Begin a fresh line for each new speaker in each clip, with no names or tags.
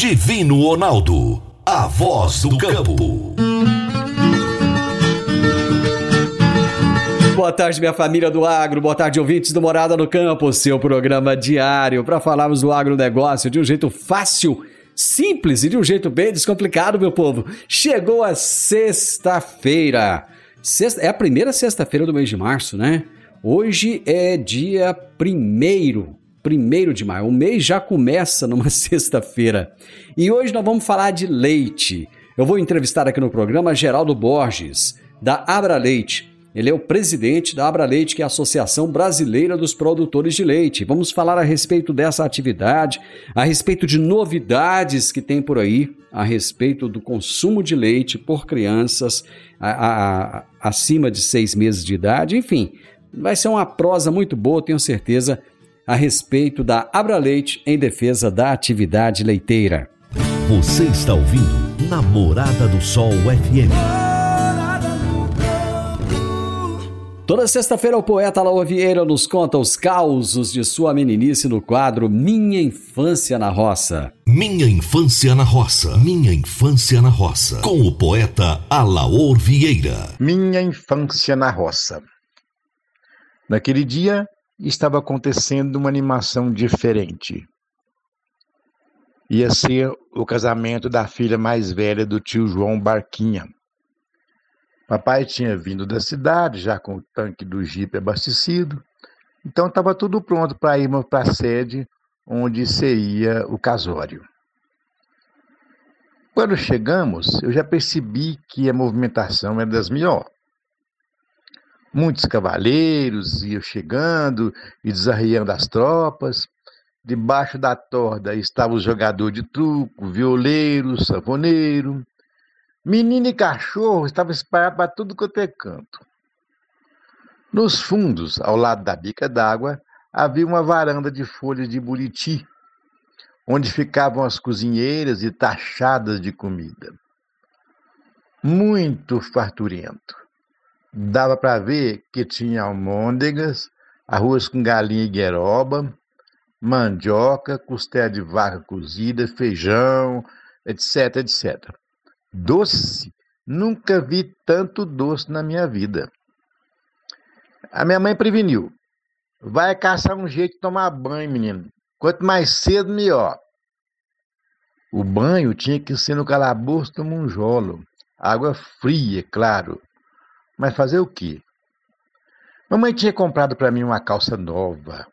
Divino Ronaldo, a voz do campo.
Boa tarde, minha família do agro. Boa tarde, ouvintes do Morada no Campo, seu programa diário para falarmos do agronegócio de um jeito fácil, simples e de um jeito bem descomplicado, meu povo. Chegou a sexta-feira. Sexta, é a primeira sexta-feira do mês de março, né? Hoje é dia primeiro, primeiro de maio. O mês já começa numa sexta-feira. E hoje nós vamos falar de leite. Eu vou entrevistar aqui no programa Geraldo Borges, da Abra Leite. Ele é o presidente da Abra Leite, que é a Associação Brasileira dos Produtores de Leite. Vamos falar a respeito dessa atividade, a respeito de novidades que tem por aí, a respeito do consumo de leite por crianças a, a, a, acima de seis meses de idade. Enfim, vai ser uma prosa muito boa, tenho certeza, a respeito da Abra Leite em defesa da atividade leiteira.
Você está ouvindo Namorada do Sol FM.
Toda sexta-feira o poeta Laura Vieira nos conta os causos de sua meninice no quadro Minha Infância na Roça.
Minha Infância na Roça. Minha Infância na Roça. Com o poeta Alaor Vieira.
Minha Infância na Roça. Naquele dia estava acontecendo uma animação diferente. Ia ser o casamento da filha mais velha do tio João Barquinha Papai tinha vindo da cidade, já com o tanque do jipe abastecido, então estava tudo pronto para irmos para a sede onde seria o casório. Quando chegamos, eu já percebi que a movimentação era das melhores. Muitos cavaleiros iam chegando e desarriando as tropas. Debaixo da torda estava o jogador de truco, violeiro, safoneiro, Menino e cachorro estavam espalhados para tudo quanto é canto. Nos fundos, ao lado da bica d'água, havia uma varanda de folhas de buriti, onde ficavam as cozinheiras e tachadas de comida. Muito farturento. Dava para ver que tinha almôndegas, arroz com galinha e gueroba, mandioca, costela de vaca cozida, feijão, etc, etc. Doce? Nunca vi tanto doce na minha vida. A minha mãe preveniu. Vai caçar um jeito de tomar banho, menino. Quanto mais cedo, melhor. O banho tinha que ser no calabouço do monjolo. Água fria, claro. Mas fazer o quê? Mamãe tinha comprado para mim uma calça nova.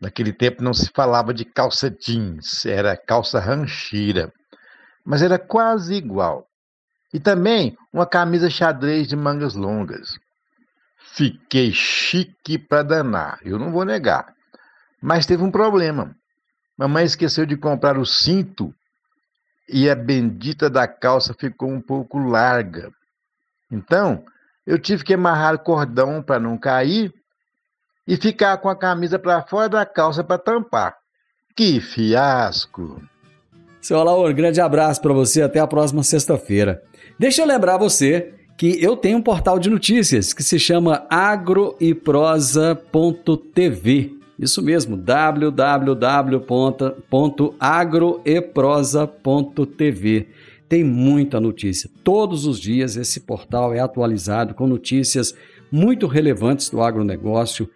Naquele tempo não se falava de calça jeans, era calça rancheira. Mas era quase igual. E também uma camisa xadrez de mangas longas. Fiquei chique para danar, eu não vou negar. Mas teve um problema. Mamãe esqueceu de comprar o cinto e a bendita da calça ficou um pouco larga. Então, eu tive que amarrar o cordão para não cair e ficar com a camisa para fora da calça para tampar. Que fiasco!
Seu Alaor, grande abraço para você, até a próxima sexta-feira. Deixa eu lembrar você que eu tenho um portal de notícias que se chama agroeprosa.tv. Isso mesmo, www.agroeprosa.tv. Tem muita notícia. Todos os dias esse portal é atualizado com notícias muito relevantes do agronegócio,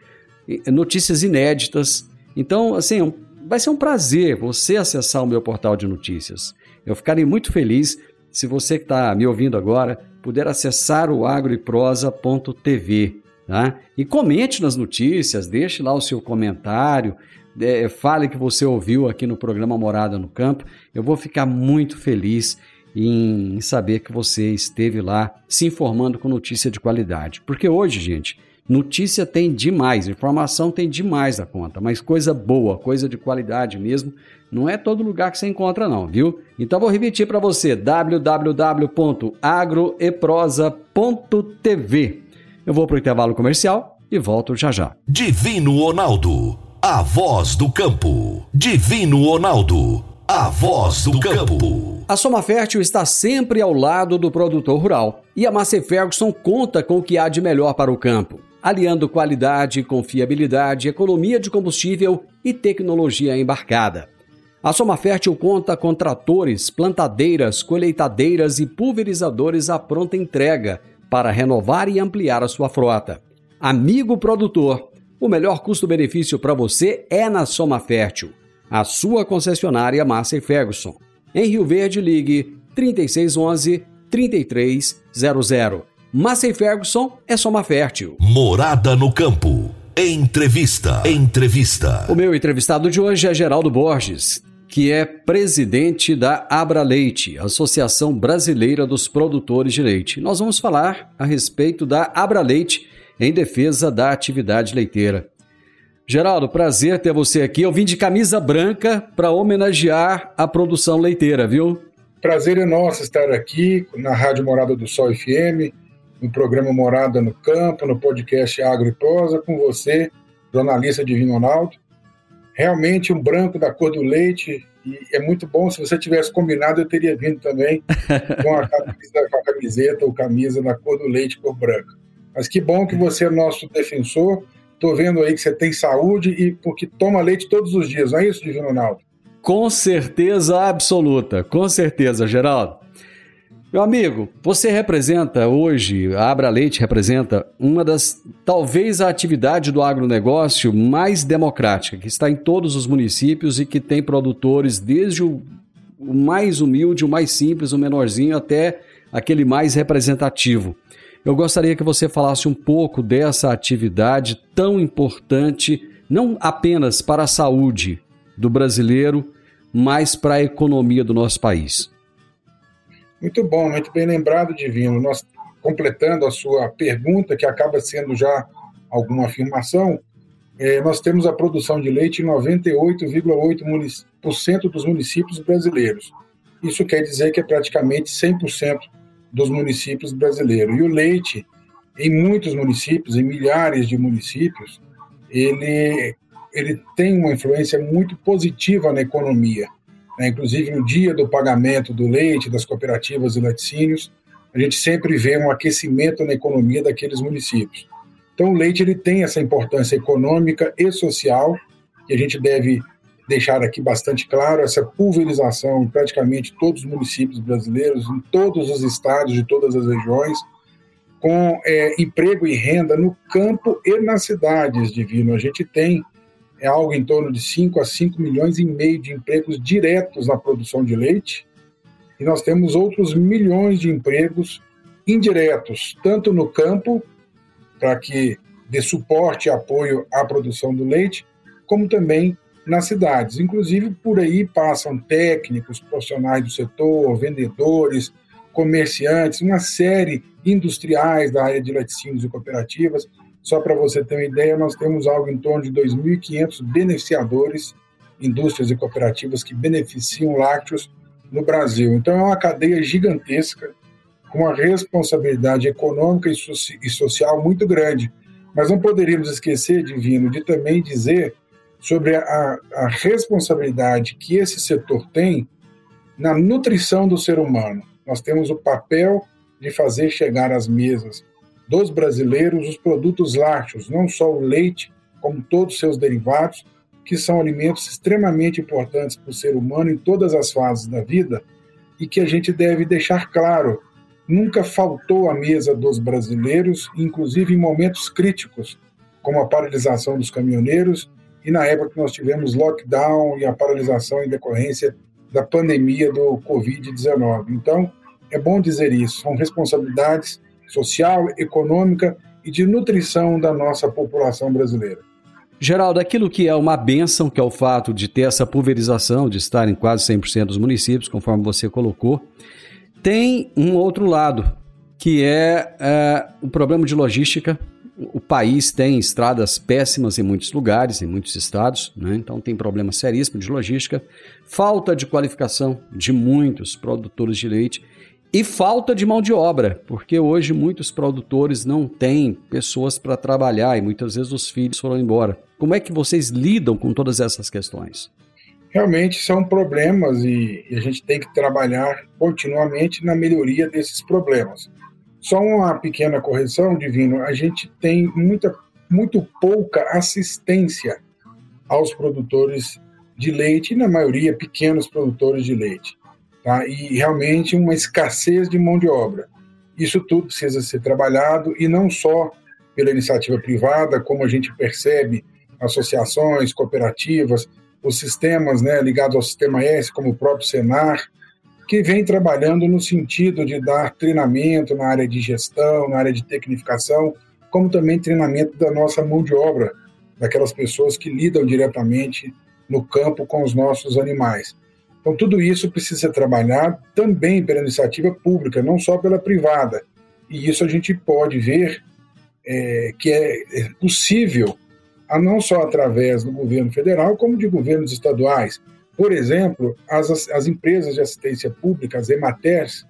notícias inéditas. Então, assim, vai ser um prazer você acessar o meu portal de notícias. Eu ficarei muito feliz se você que está me ouvindo agora puder acessar o agroeprosa.tv tá? e comente nas notícias, deixe lá o seu comentário, é, fale que você ouviu aqui no programa Morada no Campo. Eu vou ficar muito feliz em saber que você esteve lá se informando com notícia de qualidade. Porque hoje, gente, Notícia tem demais, informação tem demais da conta, mas coisa boa, coisa de qualidade mesmo, não é todo lugar que você encontra não, viu? Então vou repetir para você, www.agroeprosa.tv. Eu vou para o intervalo comercial e volto já já.
Divino Ronaldo, a voz do campo. Divino Ronaldo, a voz do campo.
A Soma Fértil está sempre ao lado do produtor rural e a Massey Ferguson conta com o que há de melhor para o campo aliando qualidade, confiabilidade, economia de combustível e tecnologia embarcada. A Soma Fértil conta com tratores, plantadeiras, colheitadeiras e pulverizadores à pronta entrega para renovar e ampliar a sua frota. Amigo produtor, o melhor custo-benefício para você é na Soma Fértil, a sua concessionária Massa Ferguson. Em Rio Verde, ligue 3611 3300. Massa Ferguson é Soma Fértil.
Morada no campo. Entrevista. Entrevista.
O meu entrevistado de hoje é Geraldo Borges, que é presidente da Abra Leite, Associação Brasileira dos Produtores de Leite. Nós vamos falar a respeito da Abra Leite em defesa da atividade leiteira. Geraldo, prazer ter você aqui. Eu vim de camisa branca para homenagear a produção leiteira, viu?
Prazer é nosso estar aqui na Rádio Morada do Sol FM, no programa Morada no Campo, no podcast Agro e Prosa, com você, jornalista Divino Ronaldo. Realmente um branco da cor do leite, e é muito bom. Se você tivesse combinado, eu teria vindo também com a, camisa, com a camiseta ou camisa da cor do leite, cor branca. Mas que bom que você é nosso defensor. Estou vendo aí que você tem saúde e porque toma leite todos os dias, não é isso, Divino Ronaldo?
Com certeza absoluta, com certeza, Geraldo. Meu amigo, você representa hoje, a Abra Leite representa uma das, talvez a atividade do agronegócio mais democrática, que está em todos os municípios e que tem produtores desde o, o mais humilde, o mais simples, o menorzinho, até aquele mais representativo. Eu gostaria que você falasse um pouco dessa atividade tão importante, não apenas para a saúde do brasileiro, mas para a economia do nosso país.
Muito bom, muito bem lembrado, Divino. Nós, completando a sua pergunta, que acaba sendo já alguma afirmação, é, nós temos a produção de leite em 98,8% dos municípios brasileiros. Isso quer dizer que é praticamente 100% dos municípios brasileiros. E o leite, em muitos municípios, em milhares de municípios, ele, ele tem uma influência muito positiva na economia. Né? Inclusive, no dia do pagamento do leite, das cooperativas e laticínios, a gente sempre vê um aquecimento na economia daqueles municípios. Então, o leite ele tem essa importância econômica e social, que a gente deve deixar aqui bastante claro, essa pulverização em praticamente todos os municípios brasileiros, em todos os estados de todas as regiões, com é, emprego e renda no campo e nas cidades, Divino. A gente tem é algo em torno de 5 a 5 milhões e meio de empregos diretos na produção de leite, e nós temos outros milhões de empregos indiretos, tanto no campo, para que dê suporte e apoio à produção do leite, como também nas cidades. Inclusive, por aí passam técnicos, profissionais do setor, vendedores, comerciantes, uma série industriais da área de laticínios e cooperativas só para você ter uma ideia, nós temos algo em torno de 2.500 beneficiadores, indústrias e cooperativas que beneficiam lácteos no Brasil. Então é uma cadeia gigantesca, com uma responsabilidade econômica e, social muito grande. Mas não poderíamos esquecer, Divino, de também dizer sobre a, a responsabilidade que esse setor tem na nutrição do ser humano. Nós temos o papel de fazer chegar às mesas dos brasileiros os produtos lácteos, não só o leite, como todos os seus derivados, que são alimentos extremamente importantes para o ser humano em todas as fases da vida e que a gente deve deixar claro, nunca faltou à mesa dos brasileiros, inclusive em momentos críticos, como a paralisação dos caminhoneiros e na época que nós tivemos lockdown e a paralisação em decorrência da pandemia do Covid-19. Então, é bom dizer isso, são responsabilidades social, econômica e de nutrição da nossa população brasileira.
Geraldo, aquilo que é uma benção, que é o fato de ter essa pulverização, de estar em quase 100% dos municípios, conforme você colocou, tem um outro lado, que é, é o problema de logística. O país tem estradas péssimas em muitos lugares, em muitos estados, né? então tem problema seríssimo de logística, falta de qualificação de muitos produtores de leite e falta de mão de obra, porque hoje muitos produtores não têm pessoas para trabalhar e muitas vezes os filhos foram embora. Como é que vocês lidam com todas essas questões?
Realmente são problemas e, a gente tem que trabalhar continuamente na melhoria desses problemas. Só uma pequena correção, Divino, a gente tem muita, muito pouca assistência aos produtores de leite e, na maioria, pequenos produtores de leite. Tá? E realmente uma escassez de mão de obra. Isso tudo precisa ser trabalhado e não só pela iniciativa privada, como a gente percebe associações, cooperativas, os sistemas né, ligados ao sistema S, como o próprio Senar, que vem trabalhando no sentido de dar treinamento na área de gestão, na área de tecnificação, como também treinamento da nossa mão de obra, daquelas pessoas que lidam diretamente no campo com os nossos animais. Então, tudo isso precisa ser trabalhado também pela iniciativa pública, não só pela privada. E isso a gente pode ver é, que é, é possível, não só através do governo federal, como de governos estaduais. Por exemplo, as, as empresas de assistência pública, as EMATERs,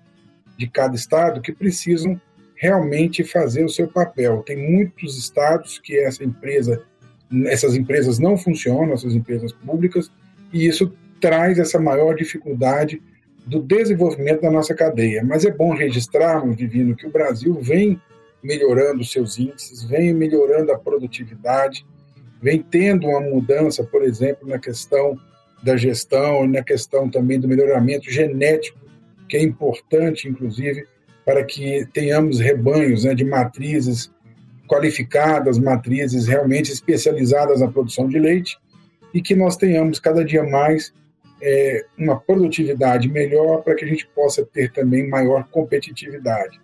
de cada estado, que precisam realmente fazer o seu papel. Tem muitos estados que essa empresa, essas empresas não funcionam, essas empresas públicas, e isso traz essa maior dificuldade do desenvolvimento da nossa cadeia. Mas é bom registrarmos, Divino, que o Brasil vem melhorando seus índices, vem melhorando a produtividade, vem tendo uma mudança, por exemplo, na questão da gestão na questão também do melhoramento genético, que é importante, inclusive, para que tenhamos rebanhos né, de matrizes qualificadas, matrizes realmente especializadas na produção de leite e que nós tenhamos cada dia mais é, uma produtividade melhor para que a gente possa ter também maior competitividade.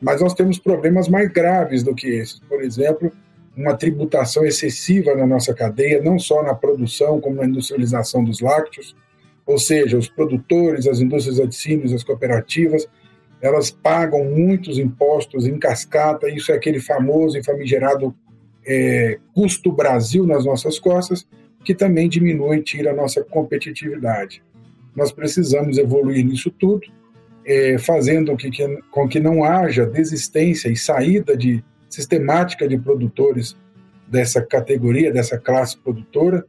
Mas nós temos problemas mais graves do que esses. Por exemplo, uma tributação excessiva na nossa cadeia, não só na produção, como na industrialização dos lácteos, ou seja, os produtores, as indústrias de laticínios, as cooperativas, elas pagam muitos impostos em cascata, isso é aquele famoso e famigerado é, custo Brasil nas nossas costas, que também diminui e tira a nossa competitividade. Nós precisamos evoluir nisso tudo, é, fazendo que, que, com que não haja desistência e saída de sistemática de produtores dessa categoria, dessa classe produtora,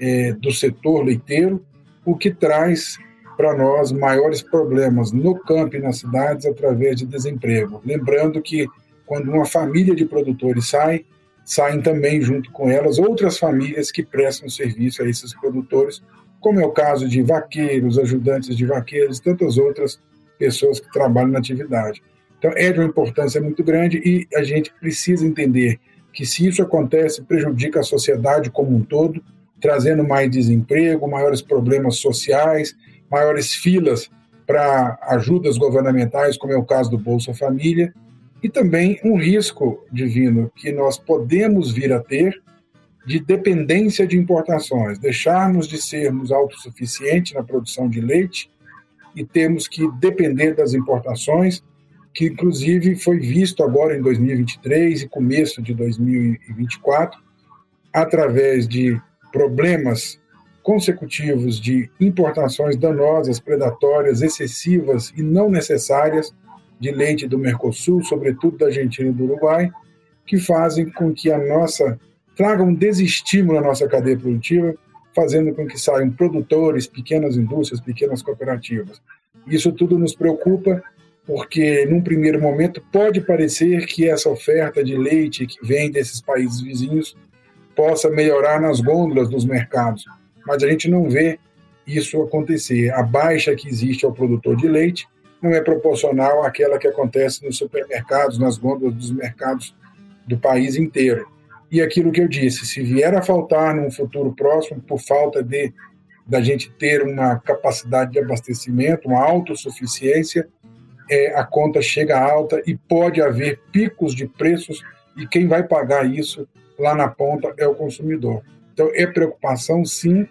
é, do setor leiteiro, o que traz para nós maiores problemas no campo e nas cidades através de desemprego. Lembrando que quando uma família de produtores sai, saem também junto com elas outras famílias que prestam serviço a esses produtores, como é o caso de vaqueiros, ajudantes de vaqueiros, tantas outras pessoas que trabalham na atividade. Então, é de uma importância muito grande e a gente precisa entender que, se isso acontece, prejudica a sociedade como um todo, trazendo mais desemprego, maiores problemas sociais, maiores filas para ajudas governamentais, como é o caso do Bolsa Família, e também um risco divino que nós podemos vir a ter de dependência de importações, deixarmos de sermos autossuficientes na produção de leite e temos que depender das importações, que inclusive foi visto agora em 2023 e começo de 2024, através de problemas consecutivos de importações danosas, predatórias, excessivas e não necessárias de leite do Mercosul, sobretudo da Argentina e do Uruguai, que fazem com que a nossa traga um desestímulo à nossa cadeia produtiva, fazendo com que saiam produtores, pequenas indústrias, pequenas cooperativas. Isso tudo nos preocupa porque num primeiro momento pode parecer que essa oferta de leite que vem desses países vizinhos possa melhorar nas gôndolas dos mercados, mas a gente não vê isso acontecer. A baixa que existe ao produtor de leite não é proporcional àquela que acontece nos supermercados, nas gôndolas dos mercados do país inteiro. E aquilo que eu disse, se vier a faltar num futuro próximo por falta de da gente ter uma capacidade de abastecimento, uma autossuficiência, é, a conta chega alta e pode haver picos de preços e quem vai pagar isso lá na ponta é o consumidor. Então é preocupação sim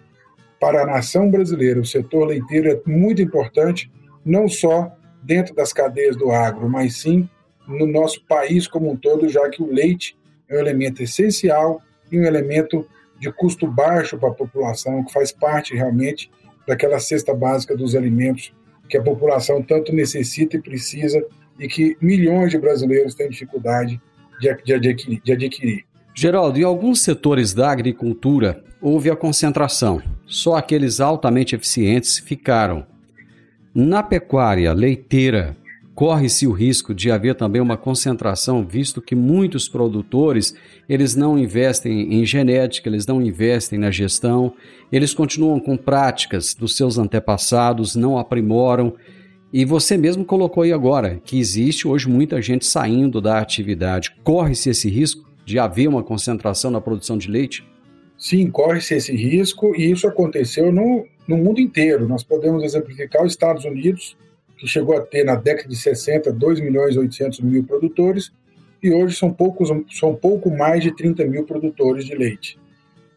para a nação brasileira. O setor leiteiro é muito importante, não só dentro das cadeias do agro, mas sim no nosso país como um todo, já que o leite é um elemento essencial e um elemento de custo baixo para a população, que faz parte realmente daquela cesta básica dos alimentos que a população tanto necessita e precisa e que milhões de brasileiros têm dificuldade de, adquirir, de adquirir.
Geraldo, em alguns setores da agricultura houve a concentração. Só aqueles altamente eficientes ficaram. Na pecuária leiteira, corre-se o risco de haver também uma concentração, visto que muitos produtores, eles não investem em genética, eles não investem na gestão, eles continuam com práticas dos seus antepassados, não aprimoram. E você mesmo colocou aí agora que existe hoje muita gente saindo da atividade. Corre-se esse risco de haver uma concentração na produção de leite?
Sim, corre-se esse risco e isso aconteceu no, no mundo inteiro. Nós podemos exemplificar os Estados Unidos, que chegou a ter na década de 60 2 milhões e 800 mil produtores, e hoje são, poucos, são pouco mais de 30 mil produtores de leite.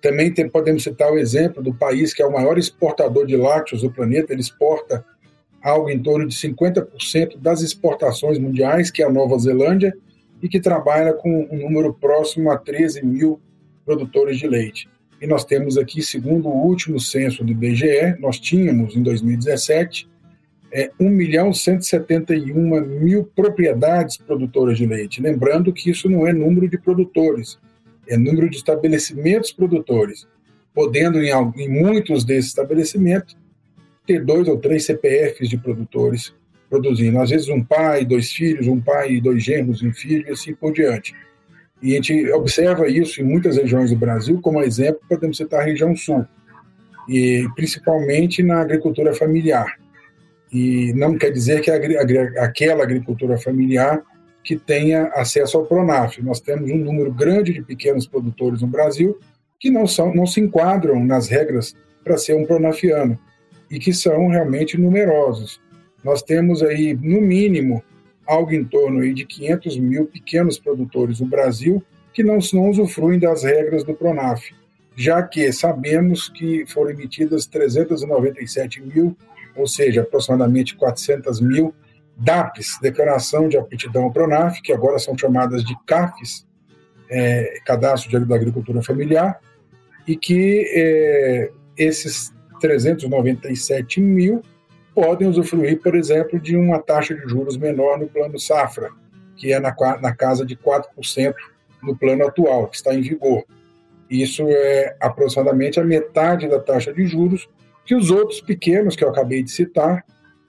Também tem, podemos citar o exemplo do país que é o maior exportador de lácteos do planeta, ele exporta algo em torno de 50% das exportações mundiais, que é a Nova Zelândia, e que trabalha com um número próximo a 13 mil produtores de leite. E nós temos aqui, segundo o último censo do IBGE, nós tínhamos em 2017 é, 1 milhão 171 mil propriedades produtoras de leite. Lembrando que isso não é número de produtores, é número de estabelecimentos produtores, podendo em, em muitos desses estabelecimentos ter dois ou três CPFs de produtores produzindo. Às vezes um pai, dois filhos, um pai e dois genros, um filho e assim por diante. E a gente observa isso em muitas regiões do Brasil, como exemplo, podemos citar a região sul, e principalmente na agricultura familiar. E não quer dizer que aquela agricultura familiar que tenha acesso ao Pronaf. Nós temos um número grande de pequenos produtores no Brasil que não, são, não se enquadram nas regras para ser um pronafiano e que são realmente numerosos. Nós temos aí, no mínimo, algo em torno de 500 mil pequenos produtores no Brasil que não, não usufruem das regras do Pronaf, já que sabemos que foram emitidas 397 mil ou seja, aproximadamente 400 mil DAPs, Declaração de Aptidão Pronaf, que agora são chamadas de CAFs, é, Cadastro da Agricultura Familiar, e que é, esses 397 mil podem usufruir, por exemplo, de uma taxa de juros menor no plano safra, que é na, na casa de 4% no plano atual, que está em vigor. Isso é aproximadamente a metade da taxa de juros que os outros pequenos que eu acabei de citar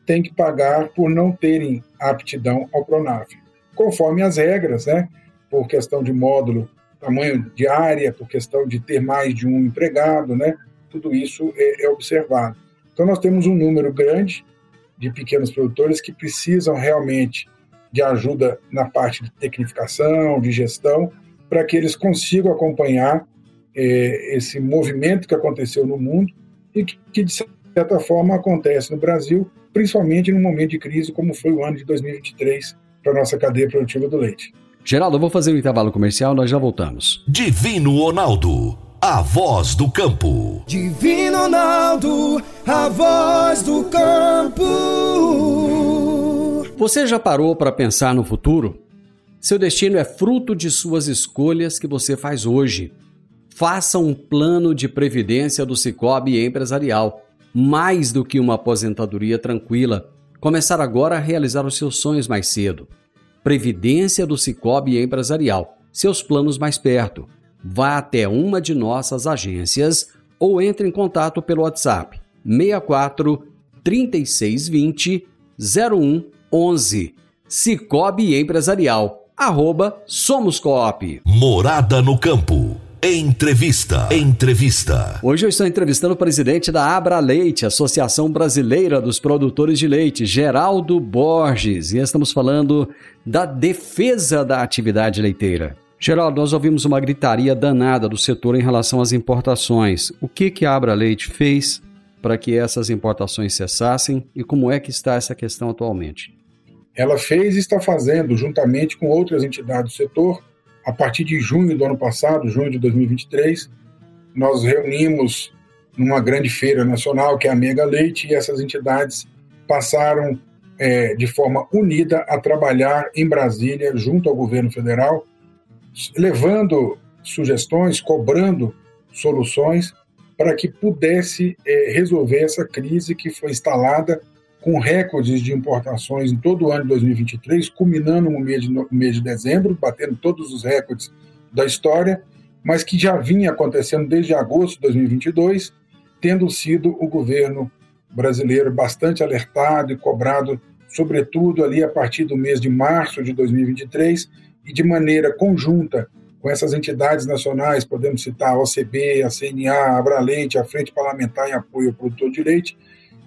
têm que pagar por não terem aptidão ao Pronaf, conforme as regras, né? Por questão de módulo, tamanho de área, por questão de ter mais de um empregado, né? Tudo isso é, é observado. Então nós temos um número grande de pequenos produtores que precisam realmente de ajuda na parte de tecnificação, de gestão, para que eles consigam acompanhar é, esse movimento que aconteceu no mundo e que, que, de certa forma, acontece no Brasil, principalmente num momento de crise como foi o ano de 2023 para a nossa cadeia produtiva do leite.
Geraldo, eu vou fazer um intervalo comercial, nós já voltamos.
Divino Ronaldo, a voz do campo.
Divino Ronaldo, a voz do campo.
Você já parou para pensar no futuro? Seu destino é fruto de suas escolhas que você faz hoje. Faça um plano de previdência do Cicobi Empresarial. Mais do que uma aposentadoria tranquila. Começar agora a realizar os seus sonhos mais cedo. Previdência do Cicobi Empresarial. Seus planos mais perto. Vá até uma de nossas agências ou entre em contato pelo WhatsApp 64 3620 0111. Cicobi Empresarial. Arroba Somos Coop.
Morada no Campo. Entrevista. Entrevista.
Hoje eu estou entrevistando o presidente da Abra Leite, Associação Brasileira dos Produtores de Leite, Geraldo Borges, e estamos falando da defesa da atividade leiteira. Geraldo, nós ouvimos uma gritaria danada do setor em relação às importações. O que, que a Abra Leite fez para que essas importações cessassem e como é que está essa questão atualmente?
Ela fez e está fazendo, juntamente com outras entidades do setor, a partir de junho do ano passado, junho de 2023, nós reunimos numa grande feira nacional, que é a Mega Leite, e essas entidades passaram é, de forma unida a trabalhar em Brasília, junto ao governo federal, levando sugestões, cobrando soluções para que pudesse é, resolver essa crise que foi instalada com recordes de importações em todo o ano de 2023, culminando no mês de, no mês de dezembro, batendo todos os recordes da história, mas que já vinha acontecendo desde agosto de 2022, tendo sido o governo brasileiro bastante alertado e cobrado sobretudo ali a partir do mês de março de 2023 e de maneira conjunta com essas entidades nacionais, podemos citar a OCB, a CNA, a Abraleite, a Frente Parlamentar em Apoio ao Produtor de Leite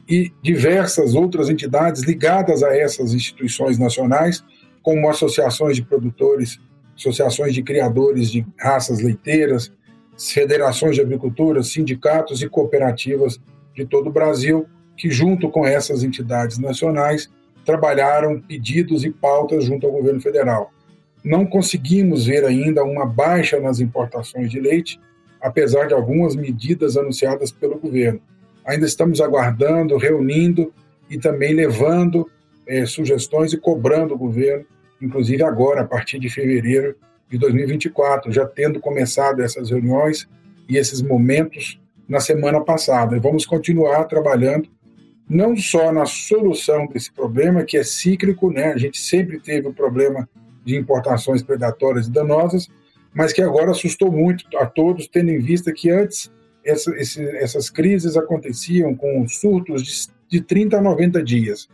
e diversas outras entidades ligadas a essas instituições nacionais, como associações de produtores, associações de criadores de raças leiteiras, federações de agricultura, sindicatos e cooperativas de todo o Brasil, que, junto com essas entidades nacionais, trabalharam pedidos e pautas junto ao governo federal. Não conseguimos ver ainda uma baixa nas importações de leite, apesar de algumas medidas anunciadas pelo governo. Ainda estamos aguardando, reunindo e também levando é, sugestões e cobrando o governo, inclusive agora, a partir de fevereiro de 2024, já tendo começado essas reuniões e esses momentos na semana passada. E vamos continuar trabalhando não só na solução desse problema, que é cíclico, né? a gente sempre teve o problema de importações predatórias e danosas, mas que agora assustou muito a todos, tendo em vista que antes essa, esse, essas crises aconteciam com surtos de, de 30 a 90 dias.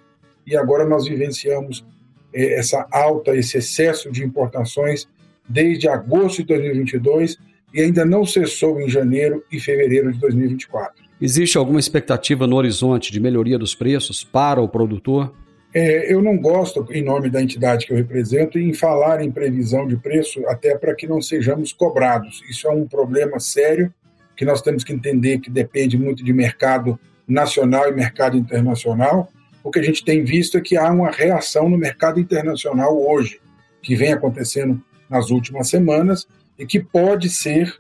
E agora nós vivenciamos eh, essa alta, esse excesso de importações desde agosto de 2022 e ainda não cessou em janeiro e fevereiro de 2024.
Existe alguma expectativa no horizonte de melhoria dos preços para o produtor?
É, eu não gosto, em nome da entidade que eu represento, em falar em previsão de preço, até para que não sejamos cobrados. Isso é um problema sério que nós temos que entender que depende muito de mercado nacional e mercado internacional. O que a gente tem visto é que há uma reação no mercado internacional hoje, que vem acontecendo nas últimas semanas e que pode ser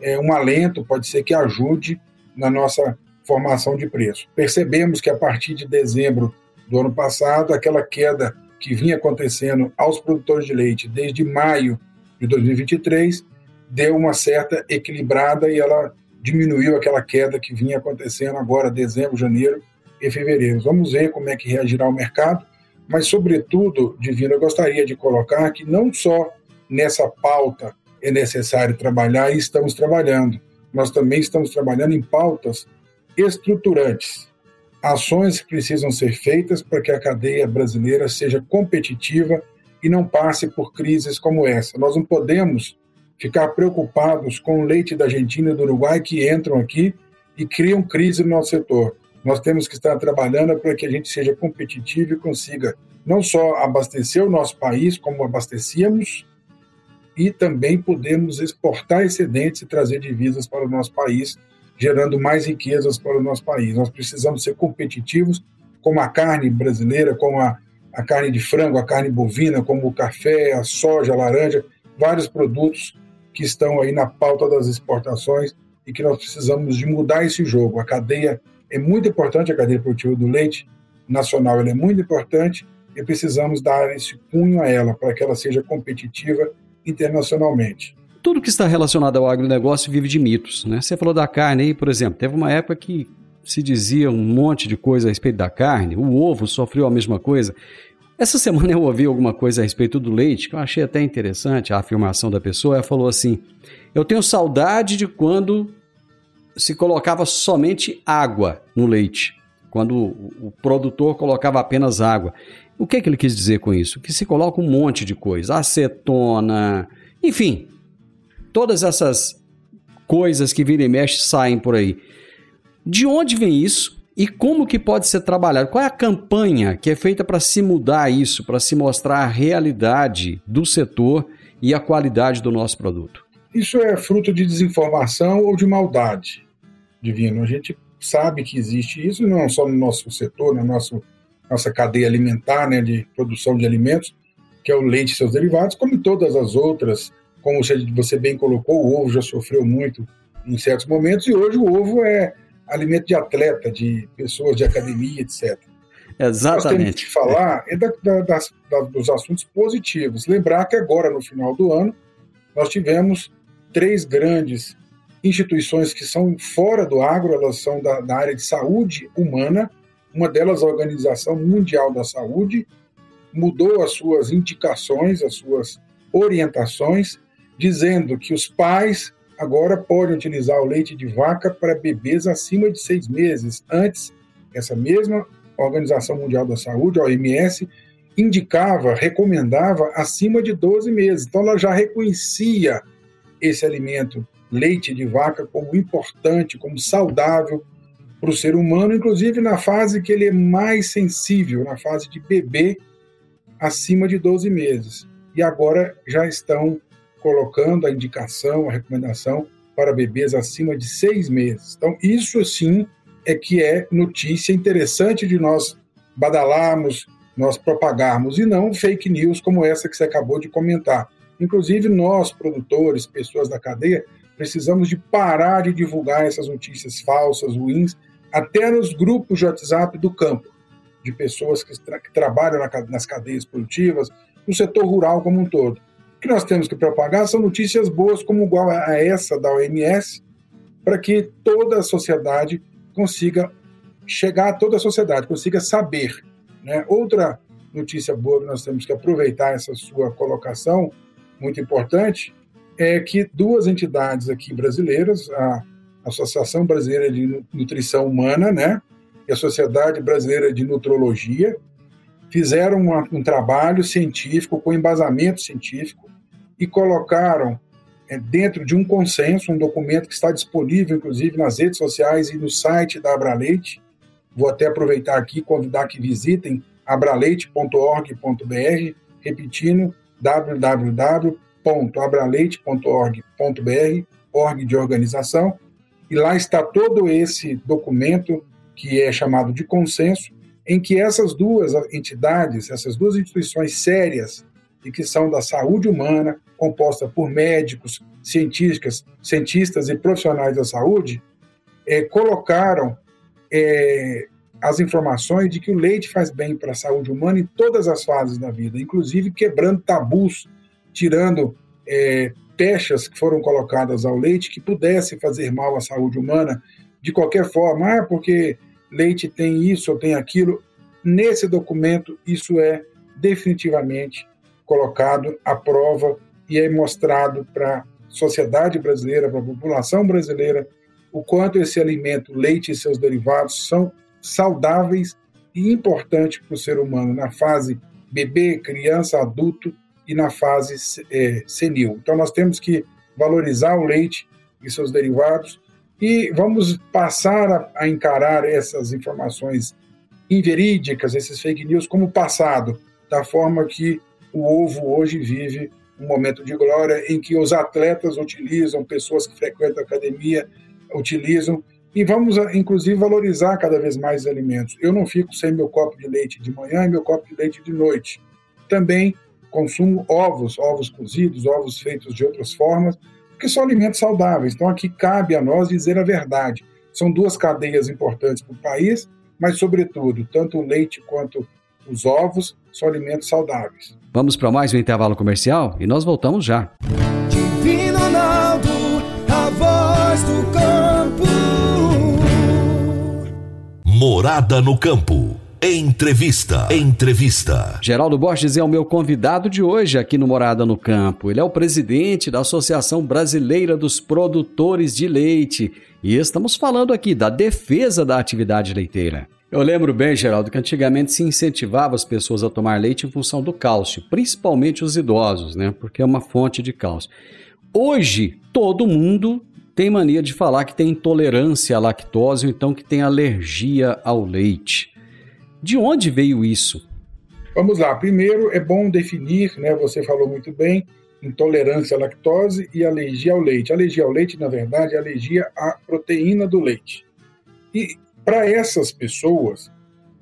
é, um alento, pode ser que ajude na nossa formação de preço. Percebemos que a partir de dezembro do ano passado, aquela queda que vinha acontecendo aos produtores de leite desde maio de 2023 deu uma certa equilibrada e ela diminuiu aquela queda que vinha acontecendo agora, dezembro, janeiro e fevereiro. Vamos ver como é que reagirá o mercado, mas, sobretudo, Divino, eu gostaria de colocar que não só nessa pauta é necessário trabalhar e estamos trabalhando, nós também estamos trabalhando em pautas estruturantes, ações que precisam ser feitas para que a cadeia brasileira seja competitiva e não passe por crises como essa. Nós não podemos ficar preocupados com o leite da Argentina e do Uruguai que entram aqui e criam crise no nosso setor. Nós temos que estar trabalhando para que a gente seja competitivo e consiga não só abastecer o nosso país como abastecíamos, e também podemos exportar excedentes e trazer divisas para o nosso país, gerando mais riquezas para o nosso país. Nós precisamos ser competitivos, como a carne brasileira, como a, a carne de frango, a carne bovina, como o café, a soja, a laranja, vários produtos que estão aí na pauta das exportações e que nós precisamos de mudar esse jogo. A cadeia é muito importante, a cadeia produtiva do leite nacional é muito importante e precisamos dar esse cunho a ela para que ela seja competitiva internacionalmente.
Tudo que está relacionado ao agronegócio vive de mitos. Né? Você falou da carne aí, por exemplo. Teve uma época que se dizia um monte de coisa a respeito da carne. O ovo sofreu a mesma coisa. Essa semana eu ouvi alguma coisa a respeito do leite, que eu achei até interessante a afirmação da pessoa. Ela falou assim: Eu tenho saudade de quando se colocava somente água no leite, quando o produtor colocava apenas água. O que, é que ele quis dizer com isso? Que se coloca um monte de coisa, acetona, enfim, todas essas coisas que vira e mexe saem por aí. De onde vem isso e como que pode ser trabalhado? Qual é a campanha que é feita para se mudar isso, para se mostrar a realidade do setor e a qualidade do nosso produto?
Isso é fruto de desinformação ou de maldade, Divino. A gente sabe que existe isso, não só no nosso setor, no nosso nossa cadeia alimentar, né, de produção de alimentos, que é o leite e seus derivados, como todas as outras, como você bem colocou, o ovo já sofreu muito em certos momentos e hoje o ovo é alimento de atleta, de pessoas de academia, etc.
Exatamente.
Nós temos que falar é da, da, das, da, dos assuntos positivos. Lembrar que agora, no final do ano, nós tivemos três grandes instituições que são fora do agro, elas são da, da área de saúde humana, uma delas, a Organização Mundial da Saúde, mudou as suas indicações, as suas orientações, dizendo que os pais agora podem utilizar o leite de vaca para bebês acima de seis meses. Antes, essa mesma Organização Mundial da Saúde, a OMS, indicava, recomendava acima de 12 meses. Então, ela já reconhecia esse alimento, leite de vaca, como importante, como saudável para o ser humano, inclusive na fase que ele é mais sensível, na fase de bebê acima de 12 meses. E agora já estão colocando a indicação, a recomendação para bebês acima de seis meses. Então, isso sim é que é notícia interessante de nós badalarmos, nós propagarmos, e não fake news como essa que você acabou de comentar. Inclusive, nós, produtores, pessoas da cadeia, precisamos de parar de divulgar essas notícias falsas, ruins, até nos grupos de WhatsApp do campo, de pessoas que, tra que trabalham na, nas cadeias produtivas, no setor rural como um todo. O que nós temos que propagar são notícias boas, como igual a essa da OMS, para que toda a sociedade consiga chegar toda a sociedade, consiga saber. Né? Outra notícia boa que nós temos que aproveitar essa sua colocação, muito importante, é que duas entidades aqui brasileiras, a Associação Brasileira de Nutrição Humana, né, e a Sociedade Brasileira de Nutrologia, fizeram uma, um trabalho científico, com embasamento científico, e colocaram é, dentro de um consenso, um documento que está disponível, inclusive, nas redes sociais e no site da Abraleite. Vou até aproveitar aqui e convidar que visitem abraleite.org.br, repetindo, www.abraleite.org.br, org de organização, e lá está todo esse documento que é chamado de consenso, em que essas duas entidades, essas duas instituições sérias e que são da saúde humana, composta por médicos, cientistas, cientistas e profissionais da saúde, é, colocaram é, as informações de que o leite faz bem para a saúde humana em todas as fases da vida, inclusive quebrando tabus, tirando é, pechas que foram colocadas ao leite que pudesse fazer mal à saúde humana de qualquer forma, ah, porque leite tem isso ou tem aquilo. Nesse documento, isso é definitivamente colocado à prova e é mostrado para a sociedade brasileira, para a população brasileira, o quanto esse alimento, leite e seus derivados, são saudáveis e importantes para o ser humano na fase bebê, criança, adulto e na fase é, senil. Então, nós temos que valorizar o leite e seus derivados e vamos passar a, a encarar essas informações inverídicas, esses fake news, como passado, da forma que o ovo hoje vive um momento de glória em que os atletas utilizam, pessoas que frequentam a academia utilizam, e vamos, inclusive, valorizar cada vez mais os alimentos. Eu não fico sem meu copo de leite de manhã e meu copo de leite de noite. Também consumo ovos, ovos cozidos, ovos feitos de outras formas, porque são alimentos saudáveis. Então, aqui cabe a nós dizer a verdade. São duas cadeias importantes para o país, mas, sobretudo, tanto o leite quanto os ovos são alimentos saudáveis.
Vamos para mais um intervalo comercial e nós voltamos já.
Divino Ronaldo, a voz do campo.
Morada no campo. Entrevista. Entrevista.
Geraldo Borges é o meu convidado de hoje aqui no Morada no Campo. Ele é o presidente da Associação Brasileira dos Produtores de Leite e estamos falando aqui da defesa da atividade leiteira. Eu lembro bem, Geraldo, que antigamente se incentivava as pessoas a tomar leite em função do cálcio, principalmente os idosos, né? Porque é uma fonte de cálcio. Hoje, todo mundo tem mania de falar que tem intolerância à lactose ou então que tem alergia ao leite. De onde veio isso?
Vamos lá. Primeiro, é bom definir, né? Você falou muito bem, intolerância à lactose e alergia ao leite. Alergia ao leite, na verdade, é alergia à proteína do leite. E para essas pessoas,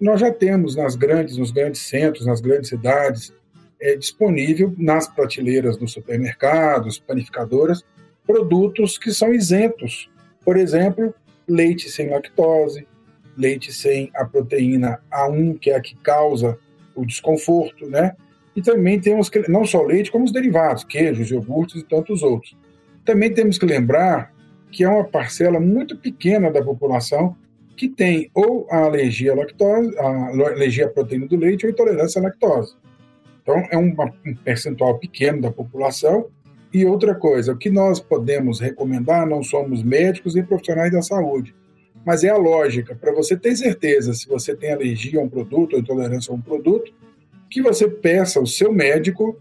nós já temos nas grandes, nos grandes centros, nas grandes cidades, é, disponível nas prateleiras dos supermercados, panificadoras, produtos que são isentos. Por exemplo, leite sem lactose, leite sem a proteína A1, que é a que causa o desconforto, né? E também temos que, não só leite, como os derivados, queijos, iogurtes e tantos outros. Também temos que lembrar que é uma parcela muito pequena da população que tem ou a alergia à lactose, a alergia à proteína do leite ou intolerância à lactose. Então, é um percentual pequeno da população. E outra coisa, o que nós podemos recomendar, não somos médicos e profissionais da saúde, mas é a lógica. Para você ter certeza se você tem alergia a um produto ou intolerância a um produto, que você peça ao seu médico,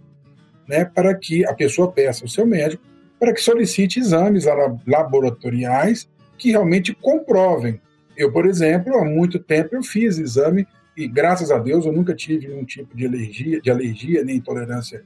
né, para que a pessoa peça ao seu médico para que solicite exames laboratoriais que realmente comprovem. Eu, por exemplo, há muito tempo eu fiz exame e graças a Deus eu nunca tive nenhum tipo de alergia, de alergia nem intolerância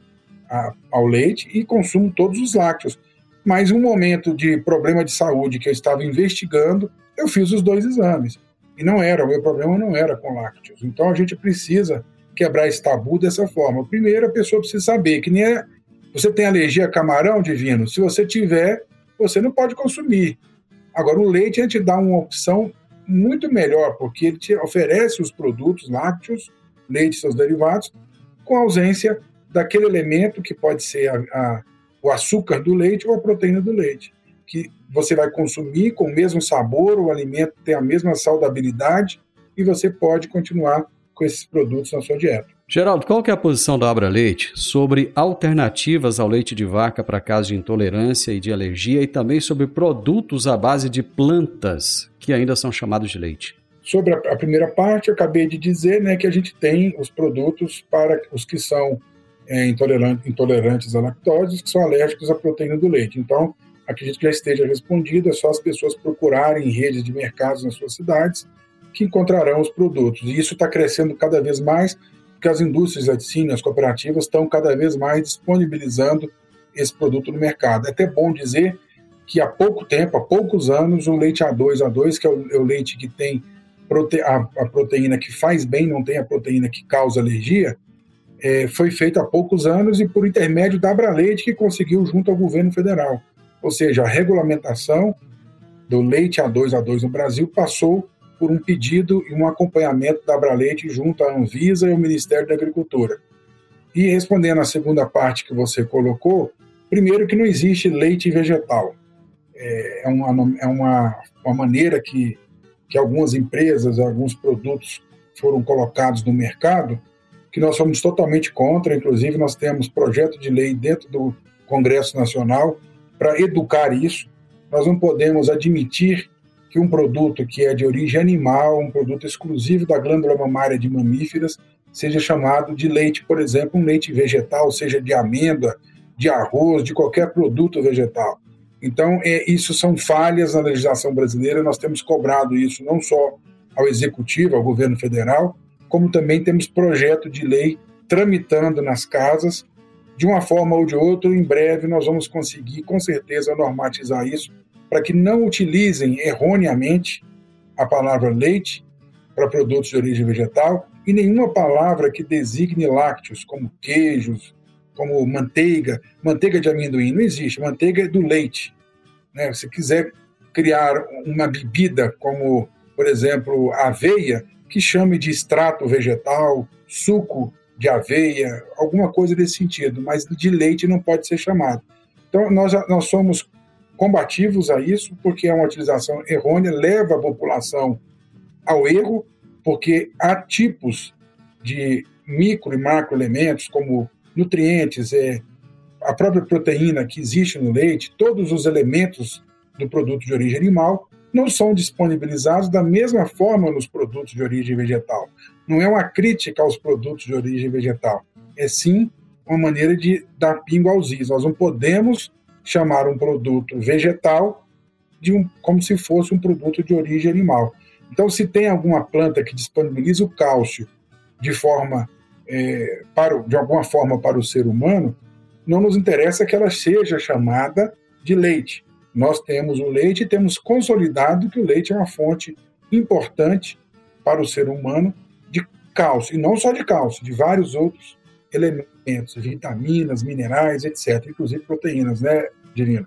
a, ao leite e consumo todos os lácteos. Mas um momento de problema de saúde que eu estava investigando, eu fiz os dois exames. E não era, o meu problema não era com lácteos. Então a gente precisa quebrar esse tabu dessa forma. Primeiro, a pessoa precisa saber que nem é. Você tem alergia a camarão divino? Se você tiver, você não pode consumir. Agora, o leite a gente dá uma opção muito melhor, porque ele te oferece os produtos lácteos, leite e seus derivados, com ausência daquele elemento que pode ser a, a, o açúcar do leite ou a proteína do leite que você vai consumir com o mesmo sabor, o alimento tem a mesma saudabilidade e você pode continuar com esses produtos na sua dieta.
Geraldo, qual que é a posição da Abra Leite sobre alternativas ao leite de vaca para casos de intolerância e de alergia e também sobre produtos à base de plantas que ainda são chamados de leite?
Sobre a primeira parte, eu acabei de dizer né, que a gente tem os produtos para os que são é, intolerantes, intolerantes à lactose, que são alérgicos à proteína do leite. Então, acredito que já esteja respondido, é só as pessoas procurarem redes de mercados nas suas cidades que encontrarão os produtos. E isso está crescendo cada vez mais, porque as indústrias de laticínios, as cooperativas, estão cada vez mais disponibilizando esse produto no mercado. É até bom dizer que há pouco tempo, há poucos anos, o leite A2, A2, que é o, é o leite que tem prote a, a, proteína que faz bem, não tem a proteína que causa alergia, é, foi feito há poucos anos e por intermédio da Abraleite, que conseguiu junto ao governo federal. Ou seja, a regulamentação do leite A2 A2 no Brasil passou por um pedido e um acompanhamento da Abraleite junto à Anvisa e ao Ministério da Agricultura. E respondendo à segunda parte que você colocou, primeiro que não existe leite vegetal. É, é uma, é uma, uma maneira que, que algumas empresas, alguns produtos foram colocados no mercado, que nós somos totalmente contra, inclusive nós temos projeto de lei dentro do Congresso Nacional para educar isso. Nós não podemos admitir que um produto que é de origem animal, um produto exclusivo da glândula mamária de mamíferas, seja chamado de leite, por exemplo, um leite vegetal, seja de amêndoa, de arroz, de qualquer produto vegetal. Então, é, isso são falhas na legislação brasileira, nós temos cobrado isso não só ao Executivo, ao governo federal, como também temos projeto de lei tramitando nas casas de uma forma ou de outra, em breve nós vamos conseguir, com certeza, normatizar isso, para que não utilizem erroneamente a palavra leite para produtos de origem vegetal e nenhuma palavra que designe lácteos, como queijos, como manteiga. Manteiga de amendoim não existe, manteiga é do leite. Né? Se quiser criar uma bebida como, por exemplo, aveia, que chame de extrato vegetal, suco de aveia, alguma coisa desse sentido, mas de leite não pode ser chamado. Então, nós, nós somos combativos a isso, porque é uma utilização errônea, leva a população ao erro, porque há tipos de micro e macroelementos, como nutrientes, é, a própria proteína que existe no leite, todos os elementos do produto de origem animal não são disponibilizados da mesma forma nos produtos de origem vegetal. Não é uma crítica aos produtos de origem vegetal, é sim uma maneira de dar pingo aos is. Nós não podemos chamar um produto vegetal de um, como se fosse um produto de origem animal. Então, se tem alguma planta que disponibiliza o cálcio de forma é, para, de alguma forma para o ser humano, não nos interessa que ela seja chamada de leite. Nós temos o leite e temos consolidado que o leite é uma fonte importante para o ser humano de cálcio, e não só de cálcio, de vários outros elementos, vitaminas, minerais, etc., inclusive proteínas, né, Divino?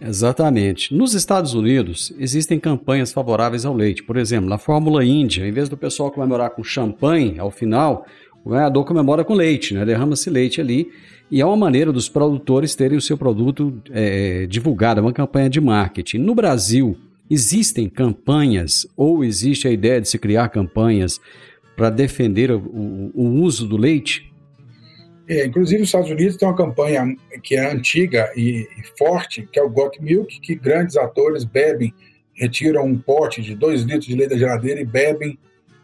Exatamente. Nos Estados Unidos, existem campanhas favoráveis ao leite. Por exemplo, na Fórmula Índia, em vez do pessoal comemorar com champanhe ao final, o ganhador comemora com leite, né? derrama-se leite ali e é uma maneira dos produtores terem o seu produto é, divulgado, é uma campanha de marketing. No Brasil, existem campanhas ou existe a ideia de se criar campanhas para defender o, o, uso do leite?
É, inclusive, os Estados Unidos tem uma campanha que é antiga e, e forte, que é o Got Milk, que grandes atores bebem retiram um pote de dois litros de leite da geladeira e bebem,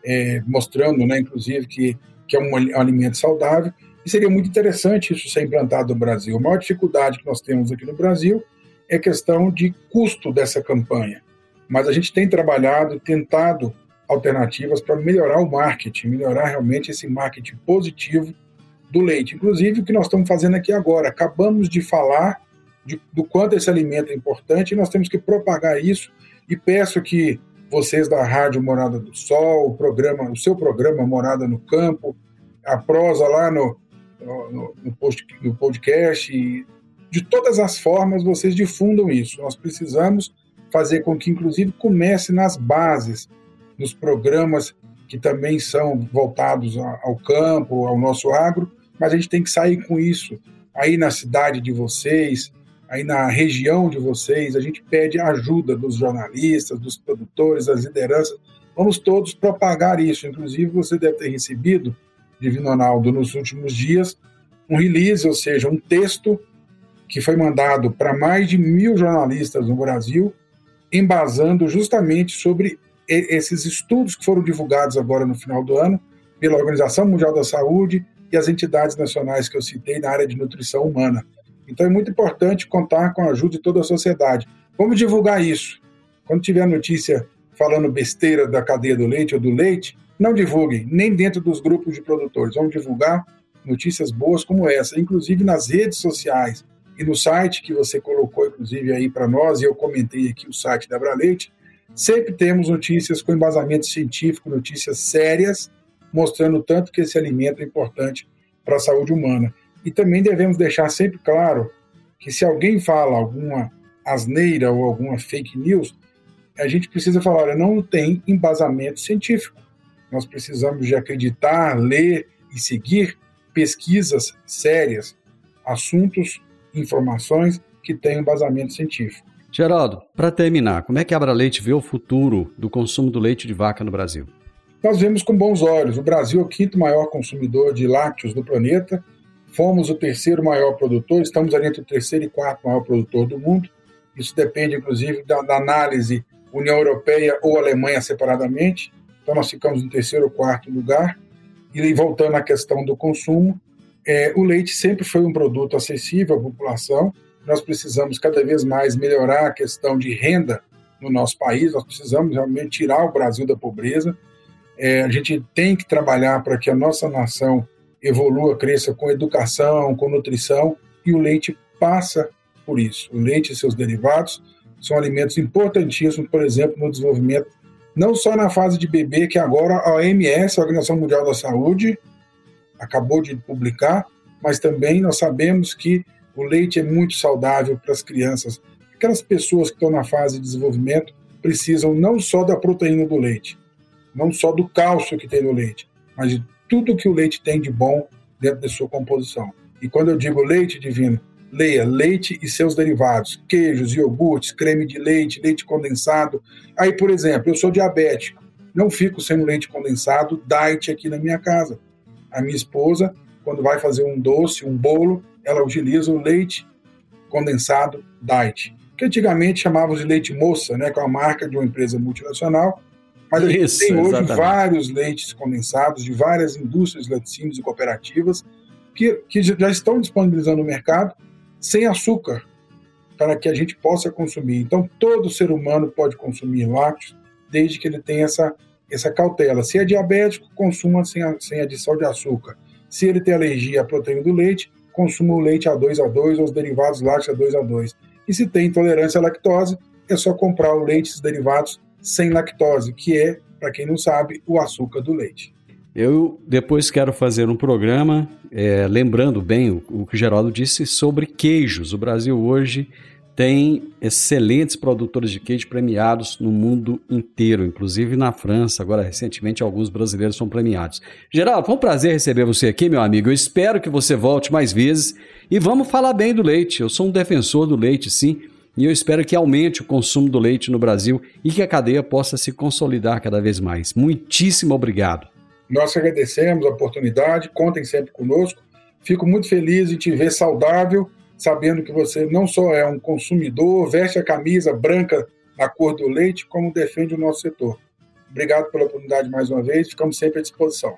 é, mostrando, né, inclusive, que, que é um alimento saudável. E seria muito interessante isso ser implantado no Brasil. A maior dificuldade que nós temos aqui no Brasil é a questão de custo dessa campanha. Mas a gente tem trabalhado tentado alternativas para melhorar o marketing, melhorar realmente esse marketing positivo do leite. Inclusive, o que nós estamos fazendo aqui agora, acabamos de falar de, do quanto esse alimento é importante e nós temos que propagar isso. E peço que vocês da Rádio Morada do Sol, o programa, o seu programa Morada no Campo, a prosa lá no, no, no, post, no podcast, de todas as formas vocês difundam isso. Nós precisamos fazer com que, inclusive, comece nas bases, nos programas que também são voltados ao campo, ao nosso agro, mas a gente tem que sair com isso aí na cidade de vocês, aí na região de vocês. A gente pede ajuda dos jornalistas, dos produtores, das lideranças. Vamos todos propagar isso. Inclusive, você deve ter recebido, Divino Ronaldo, nos últimos dias, um release, ou seja, um texto que foi mandado para mais de mil jornalistas no Brasil, embasando justamente sobre esses estudos que foram divulgados agora no final do ano pela Organização Mundial da Saúde e as entidades nacionais que eu citei na área de nutrição humana. Então é muito importante contar com a ajuda de toda a sociedade. Vamos divulgar isso. Quando tiver notícia falando besteira da cadeia do leite ou do leite, não divulguem, nem dentro dos grupos de produtores. Vamos divulgar notícias boas como essa, inclusive nas redes sociais e no site que você colocou, inclusive, aí para nós, e eu comentei aqui o site da Abraleite, sempre temos notícias com embasamento científico, notícias sérias, mostrando tanto que esse alimento é importante para a saúde humana. E também devemos deixar sempre claro que se alguém fala alguma asneira ou alguma fake news, a gente precisa falar, não tem embasamento científico. Nós precisamos de acreditar, ler e seguir pesquisas sérias, assuntos, informações que tenham embasamento científico.
Geraldo, para terminar, como é que a Abra Leite vê o futuro do consumo do leite de vaca no Brasil?
Nós vemos com bons olhos. O Brasil é o quinto maior consumidor de lácteos do planeta. Fomos o terceiro maior produtor, estamos ali entre o terceiro e quarto maior produtor do mundo. Isso depende, inclusive, da, da análise União Europeia ou Alemanha separadamente. Então, nós ficamos no terceiro ou quarto lugar. E voltando à questão do consumo, é, o leite sempre foi um produto acessível à população. Nós precisamos cada vez mais melhorar a questão de renda no nosso país. Nós precisamos realmente tirar o Brasil da pobreza. É, a gente tem que trabalhar para que a nossa nação evolua, cresça com educação, com nutrição, e o leite passa por isso. O leite e seus derivados são alimentos importantíssimos, por exemplo, no desenvolvimento, não só na fase de bebê, que agora a OMS, a Organização Mundial da Saúde, acabou de publicar, mas também nós sabemos que o leite é muito saudável para as crianças. Aquelas pessoas que estão na fase de desenvolvimento precisam não só da proteína do leite, não só do cálcio que tem no leite, mas de tudo que o leite tem de bom dentro da sua composição. E quando eu digo leite divino, leia leite e seus derivados, queijos, iogurtes, creme de leite, leite condensado. Aí, por exemplo, eu sou diabético, não fico sem leite condensado diet aqui na minha casa. A minha esposa, quando vai fazer um doce, um bolo, ela utiliza o leite condensado diet, que antigamente chamávamos de leite moça, né, com é a marca de uma empresa multinacional, mas a Isso, tem hoje exatamente. vários leites condensados de várias indústrias laticínios e cooperativas que, que já estão disponibilizando no mercado sem açúcar para que a gente possa consumir. Então, todo ser humano pode consumir lácteos desde que ele tenha essa, essa cautela. Se é diabético, consuma sem, sem adição de açúcar. Se ele tem alergia à proteína do leite, consuma o leite A2A2 ou os derivados lácteos A2A2. E se tem intolerância à lactose, é só comprar o leite e os derivados sem lactose, que é, para quem não sabe, o açúcar do leite.
Eu depois quero fazer um programa, é, lembrando bem o, o que o Geraldo disse sobre queijos. O Brasil hoje tem excelentes produtores de queijo premiados no mundo inteiro, inclusive na França. Agora, recentemente, alguns brasileiros são premiados. Geraldo, foi um prazer receber você aqui, meu amigo. Eu espero que você volte mais vezes e vamos falar bem do leite. Eu sou um defensor do leite, sim. E eu espero que aumente o consumo do leite no Brasil e que a cadeia possa se consolidar cada vez mais. Muitíssimo obrigado.
Nós agradecemos a oportunidade, contem sempre conosco. Fico muito feliz em te ver saudável, sabendo que você não só é um consumidor, veste a camisa branca a cor do leite, como defende o nosso setor. Obrigado pela oportunidade mais uma vez, ficamos sempre à disposição.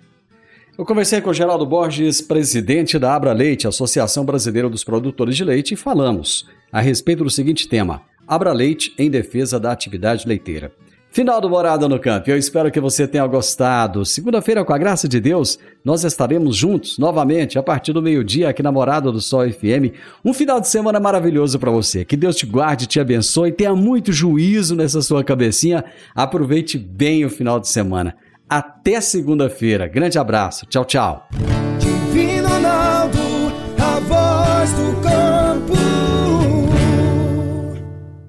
Eu conversei com o Geraldo Borges, presidente da Abra Leite, Associação Brasileira dos Produtores de Leite, e falamos a respeito do seguinte tema: Abra Leite em defesa da atividade leiteira. Final do Morada no Campo. Eu espero que você tenha gostado. Segunda-feira, com a graça de Deus, nós estaremos juntos novamente a partir do meio-dia aqui na Morada do Sol FM. Um final de semana maravilhoso para você. Que Deus te guarde, te abençoe, tenha muito juízo nessa sua cabecinha. Aproveite bem o final de semana. Até segunda-feira. Grande abraço. Tchau, tchau.